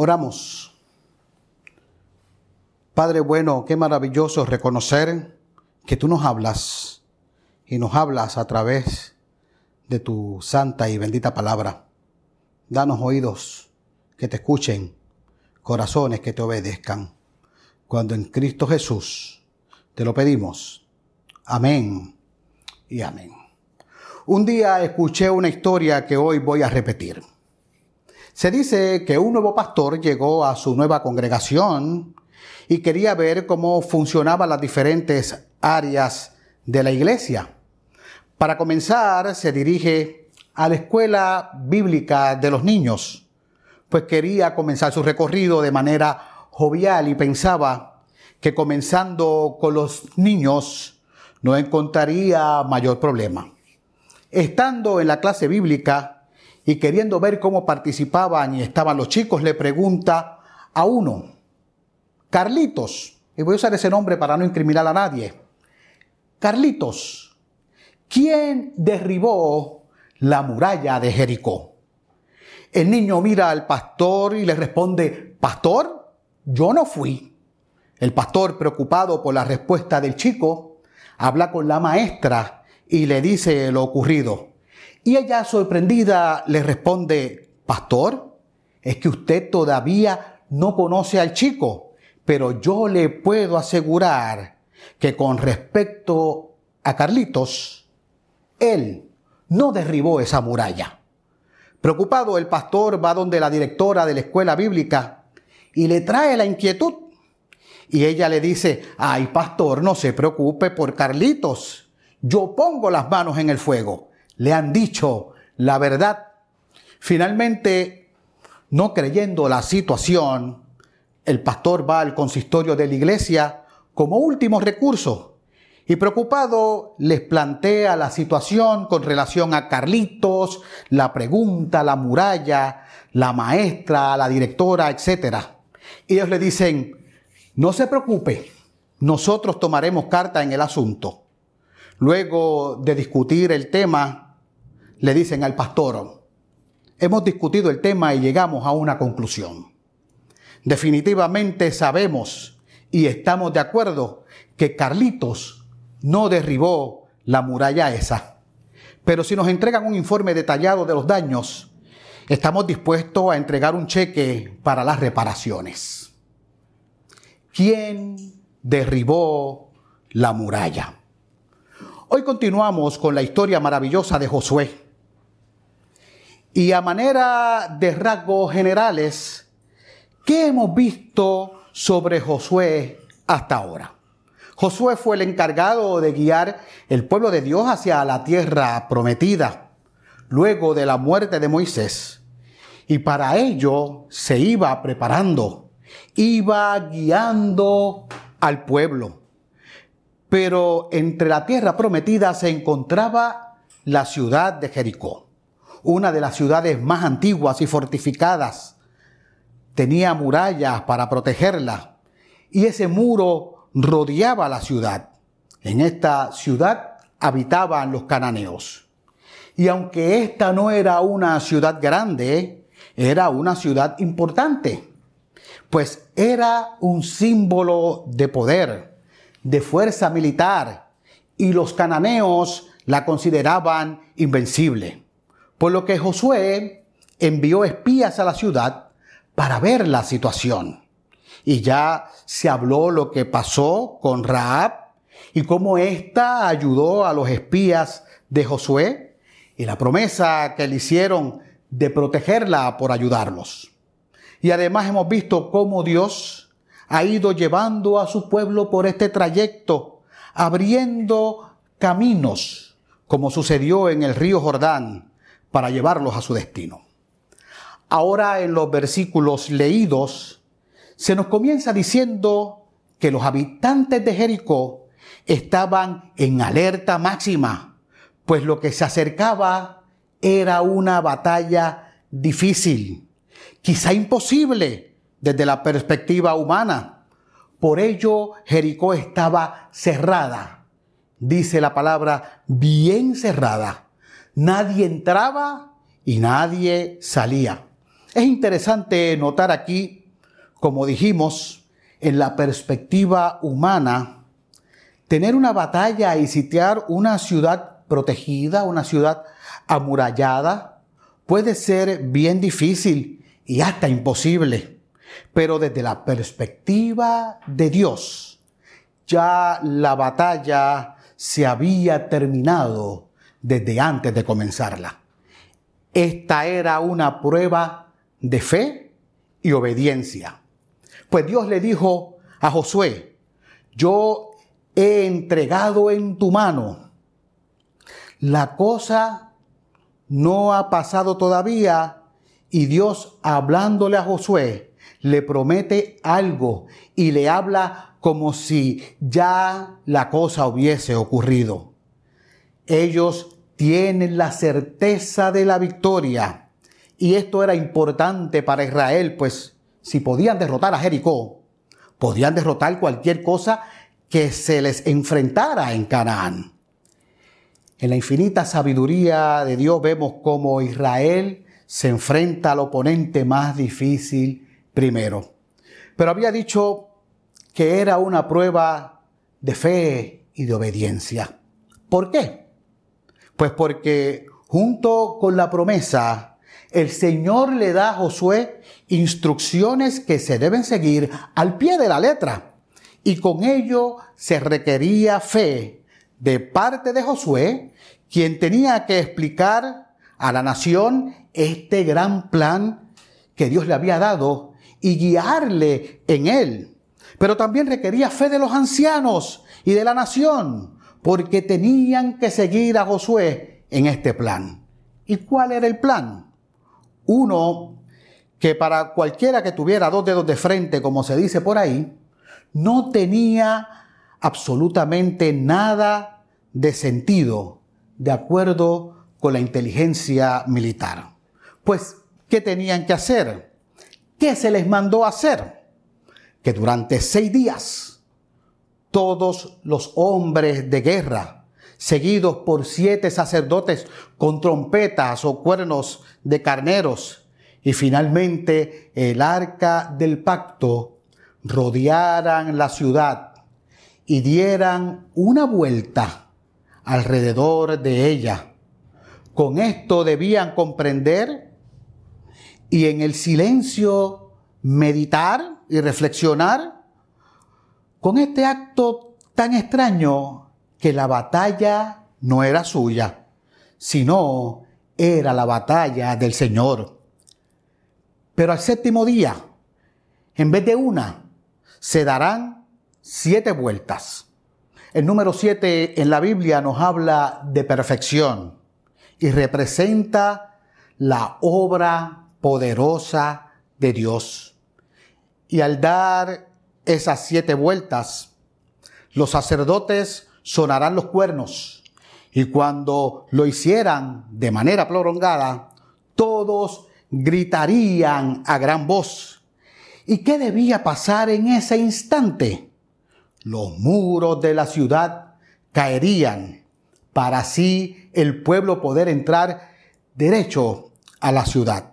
Oramos. Padre bueno, qué maravilloso reconocer que tú nos hablas y nos hablas a través de tu santa y bendita palabra. Danos oídos que te escuchen, corazones que te obedezcan. Cuando en Cristo Jesús te lo pedimos. Amén y amén. Un día escuché una historia que hoy voy a repetir. Se dice que un nuevo pastor llegó a su nueva congregación y quería ver cómo funcionaban las diferentes áreas de la iglesia. Para comenzar, se dirige a la escuela bíblica de los niños, pues quería comenzar su recorrido de manera jovial y pensaba que comenzando con los niños no encontraría mayor problema. Estando en la clase bíblica, y queriendo ver cómo participaban y estaban los chicos, le pregunta a uno, Carlitos, y voy a usar ese nombre para no incriminar a nadie, Carlitos, ¿quién derribó la muralla de Jericó? El niño mira al pastor y le responde, Pastor, yo no fui. El pastor, preocupado por la respuesta del chico, habla con la maestra y le dice lo ocurrido. Y ella sorprendida le responde, Pastor, es que usted todavía no conoce al chico, pero yo le puedo asegurar que con respecto a Carlitos, él no derribó esa muralla. Preocupado, el pastor va donde la directora de la escuela bíblica y le trae la inquietud. Y ella le dice, ay pastor, no se preocupe por Carlitos, yo pongo las manos en el fuego le han dicho la verdad. Finalmente, no creyendo la situación, el pastor va al consistorio de la iglesia como último recurso y preocupado les plantea la situación con relación a Carlitos, la pregunta, la muralla, la maestra, la directora, etc. Y ellos le dicen, no se preocupe, nosotros tomaremos carta en el asunto. Luego de discutir el tema, le dicen al pastor, hemos discutido el tema y llegamos a una conclusión. Definitivamente sabemos y estamos de acuerdo que Carlitos no derribó la muralla esa. Pero si nos entregan un informe detallado de los daños, estamos dispuestos a entregar un cheque para las reparaciones. ¿Quién derribó la muralla? Hoy continuamos con la historia maravillosa de Josué y a manera de rasgos generales, ¿qué hemos visto sobre Josué hasta ahora? Josué fue el encargado de guiar el pueblo de Dios hacia la tierra prometida, luego de la muerte de Moisés. Y para ello se iba preparando, iba guiando al pueblo. Pero entre la tierra prometida se encontraba la ciudad de Jericó una de las ciudades más antiguas y fortificadas. Tenía murallas para protegerla y ese muro rodeaba la ciudad. En esta ciudad habitaban los cananeos. Y aunque esta no era una ciudad grande, era una ciudad importante, pues era un símbolo de poder, de fuerza militar, y los cananeos la consideraban invencible. Por lo que Josué envió espías a la ciudad para ver la situación. Y ya se habló lo que pasó con Raab y cómo ésta ayudó a los espías de Josué y la promesa que le hicieron de protegerla por ayudarlos. Y además hemos visto cómo Dios ha ido llevando a su pueblo por este trayecto, abriendo caminos, como sucedió en el río Jordán, para llevarlos a su destino. Ahora en los versículos leídos se nos comienza diciendo que los habitantes de Jericó estaban en alerta máxima, pues lo que se acercaba era una batalla difícil, quizá imposible desde la perspectiva humana. Por ello Jericó estaba cerrada, dice la palabra, bien cerrada Nadie entraba y nadie salía. Es interesante notar aquí, como dijimos, en la perspectiva humana, tener una batalla y sitiar una ciudad protegida, una ciudad amurallada, puede ser bien difícil y hasta imposible. Pero desde la perspectiva de Dios, ya la batalla se había terminado desde antes de comenzarla. Esta era una prueba de fe y obediencia. Pues Dios le dijo a Josué, yo he entregado en tu mano. La cosa no ha pasado todavía y Dios hablándole a Josué le promete algo y le habla como si ya la cosa hubiese ocurrido. Ellos tienen la certeza de la victoria y esto era importante para Israel, pues si podían derrotar a Jericó, podían derrotar cualquier cosa que se les enfrentara en Canaán. En la infinita sabiduría de Dios vemos cómo Israel se enfrenta al oponente más difícil primero. Pero había dicho que era una prueba de fe y de obediencia. ¿Por qué? Pues porque junto con la promesa el Señor le da a Josué instrucciones que se deben seguir al pie de la letra. Y con ello se requería fe de parte de Josué, quien tenía que explicar a la nación este gran plan que Dios le había dado y guiarle en él. Pero también requería fe de los ancianos y de la nación, porque tenían que seguir a Josué en este plan. ¿Y cuál era el plan? Uno que para cualquiera que tuviera dos dedos de frente, como se dice por ahí, no tenía absolutamente nada de sentido de acuerdo con la inteligencia militar. Pues, ¿qué tenían que hacer? ¿Qué se les mandó hacer? Que durante seis días todos los hombres de guerra seguidos por siete sacerdotes con trompetas o cuernos de carneros, y finalmente el arca del pacto rodearan la ciudad y dieran una vuelta alrededor de ella. Con esto debían comprender y en el silencio meditar y reflexionar. Con este acto tan extraño que la batalla no era suya, sino era la batalla del Señor. Pero al séptimo día, en vez de una, se darán siete vueltas. El número siete en la Biblia nos habla de perfección y representa la obra poderosa de Dios. Y al dar esas siete vueltas, los sacerdotes sonarán los cuernos. Y cuando lo hicieran de manera prolongada, todos gritarían a gran voz. ¿Y qué debía pasar en ese instante? Los muros de la ciudad caerían para así el pueblo poder entrar derecho a la ciudad.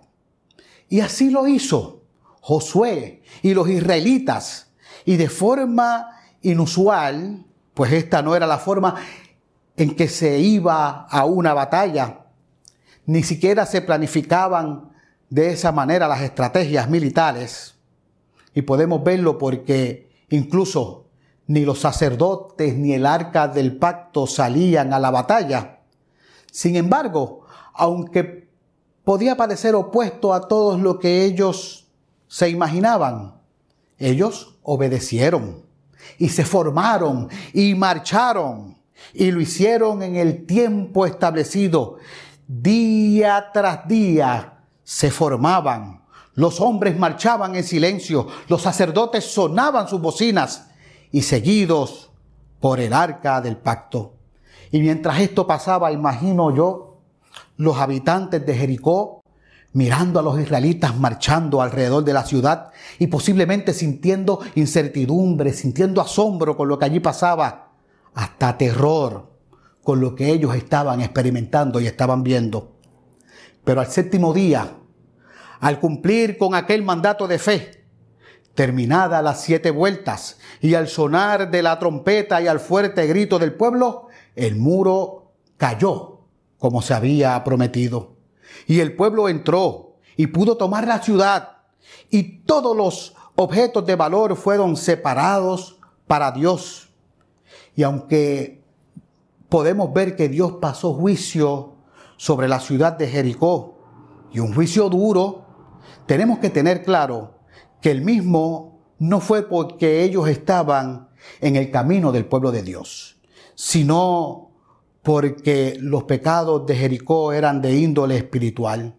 Y así lo hizo Josué y los israelitas. Y de forma inusual, pues esta no era la forma en que se iba a una batalla. Ni siquiera se planificaban de esa manera las estrategias militares. Y podemos verlo porque incluso ni los sacerdotes ni el arca del pacto salían a la batalla. Sin embargo, aunque podía parecer opuesto a todo lo que ellos se imaginaban, ellos obedecieron y se formaron y marcharon y lo hicieron en el tiempo establecido. Día tras día se formaban. Los hombres marchaban en silencio, los sacerdotes sonaban sus bocinas y seguidos por el arca del pacto. Y mientras esto pasaba, imagino yo, los habitantes de Jericó mirando a los israelitas marchando alrededor de la ciudad y posiblemente sintiendo incertidumbre, sintiendo asombro con lo que allí pasaba, hasta terror con lo que ellos estaban experimentando y estaban viendo. Pero al séptimo día, al cumplir con aquel mandato de fe, terminadas las siete vueltas y al sonar de la trompeta y al fuerte grito del pueblo, el muro cayó como se había prometido. Y el pueblo entró y pudo tomar la ciudad y todos los objetos de valor fueron separados para Dios. Y aunque podemos ver que Dios pasó juicio sobre la ciudad de Jericó y un juicio duro, tenemos que tener claro que el mismo no fue porque ellos estaban en el camino del pueblo de Dios, sino porque los pecados de Jericó eran de índole espiritual.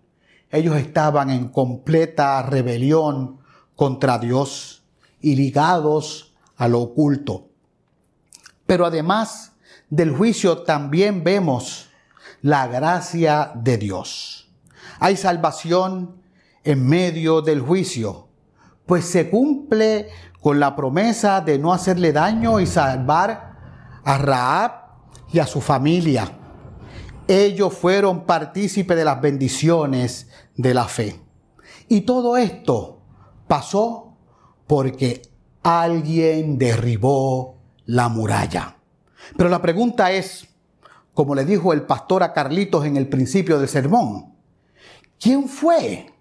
Ellos estaban en completa rebelión contra Dios y ligados a lo oculto. Pero además del juicio también vemos la gracia de Dios. Hay salvación en medio del juicio, pues se cumple con la promesa de no hacerle daño y salvar a Raab y a su familia. Ellos fueron partícipes de las bendiciones de la fe. Y todo esto pasó porque alguien derribó la muralla. Pero la pregunta es, como le dijo el pastor a Carlitos en el principio del sermón, ¿quién fue?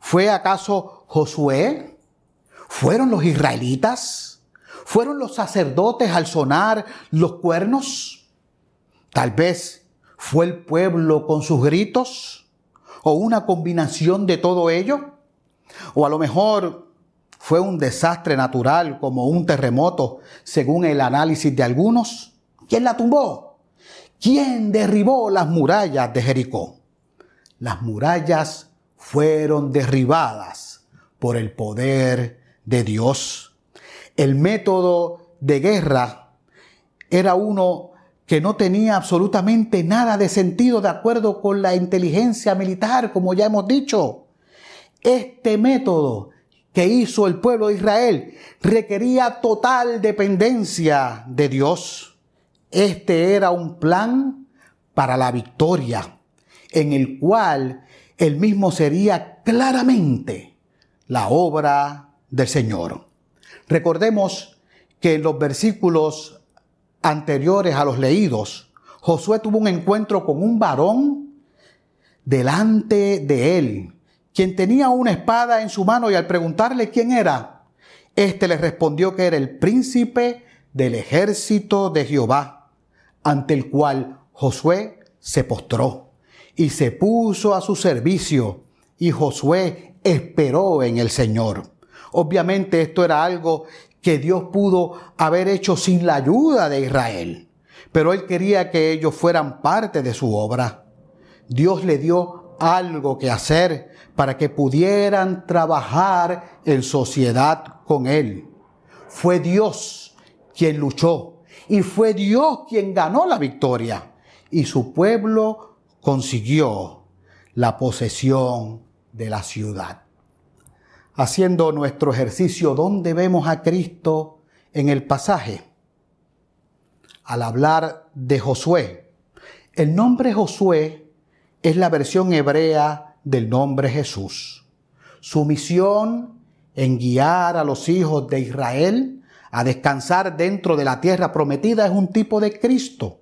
¿Fue acaso Josué? ¿Fueron los israelitas? ¿Fueron los sacerdotes al sonar los cuernos? Tal vez fue el pueblo con sus gritos o una combinación de todo ello. O a lo mejor fue un desastre natural como un terremoto, según el análisis de algunos. ¿Quién la tumbó? ¿Quién derribó las murallas de Jericó? Las murallas fueron derribadas por el poder de Dios. El método de guerra era uno que no tenía absolutamente nada de sentido de acuerdo con la inteligencia militar, como ya hemos dicho. Este método que hizo el pueblo de Israel requería total dependencia de Dios. Este era un plan para la victoria, en el cual el mismo sería claramente la obra del Señor. Recordemos que en los versículos anteriores a los leídos, Josué tuvo un encuentro con un varón delante de él, quien tenía una espada en su mano y al preguntarle quién era, éste le respondió que era el príncipe del ejército de Jehová, ante el cual Josué se postró y se puso a su servicio y Josué esperó en el Señor. Obviamente esto era algo que Dios pudo haber hecho sin la ayuda de Israel, pero él quería que ellos fueran parte de su obra. Dios le dio algo que hacer para que pudieran trabajar en sociedad con Él. Fue Dios quien luchó y fue Dios quien ganó la victoria y su pueblo consiguió la posesión de la ciudad. Haciendo nuestro ejercicio, ¿dónde vemos a Cristo en el pasaje? Al hablar de Josué. El nombre Josué es la versión hebrea del nombre Jesús. Su misión en guiar a los hijos de Israel a descansar dentro de la tierra prometida es un tipo de Cristo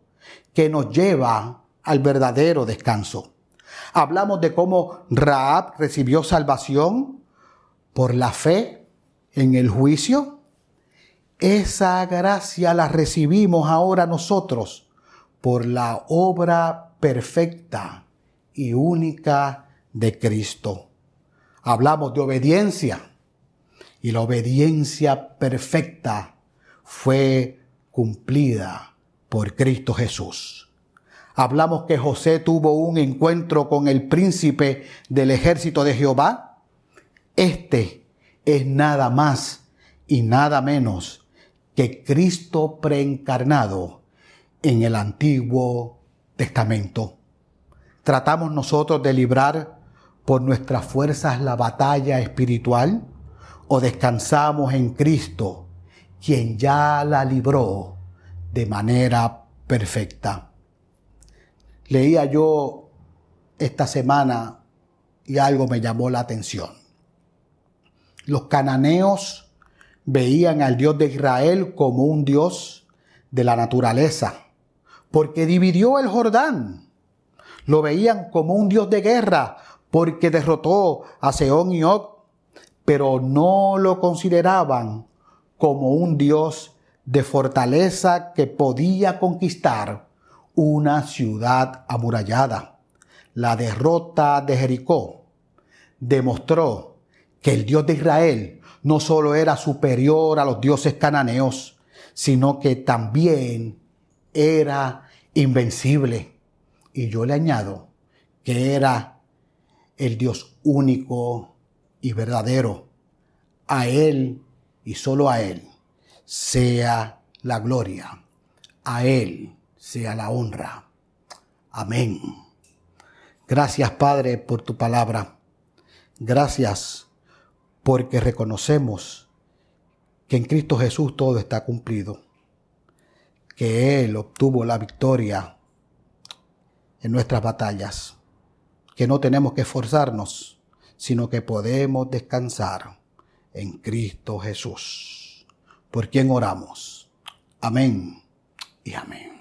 que nos lleva al verdadero descanso. Hablamos de cómo Raab recibió salvación por la fe en el juicio. Esa gracia la recibimos ahora nosotros por la obra perfecta y única de Cristo. Hablamos de obediencia y la obediencia perfecta fue cumplida por Cristo Jesús. Hablamos que José tuvo un encuentro con el príncipe del ejército de Jehová. Este es nada más y nada menos que Cristo preencarnado en el Antiguo Testamento. Tratamos nosotros de librar por nuestras fuerzas la batalla espiritual o descansamos en Cristo, quien ya la libró de manera perfecta. Leía yo esta semana y algo me llamó la atención. Los cananeos veían al Dios de Israel como un Dios de la naturaleza, porque dividió el Jordán. Lo veían como un Dios de guerra, porque derrotó a Seón y Og, pero no lo consideraban como un Dios de fortaleza que podía conquistar una ciudad amurallada. La derrota de Jericó demostró que el Dios de Israel no solo era superior a los dioses cananeos, sino que también era invencible. Y yo le añado que era el Dios único y verdadero. A Él y solo a Él sea la gloria. A Él sea la honra. Amén. Gracias Padre por tu palabra. Gracias porque reconocemos que en Cristo Jesús todo está cumplido, que Él obtuvo la victoria en nuestras batallas, que no tenemos que esforzarnos, sino que podemos descansar en Cristo Jesús, por quien oramos. Amén y amén.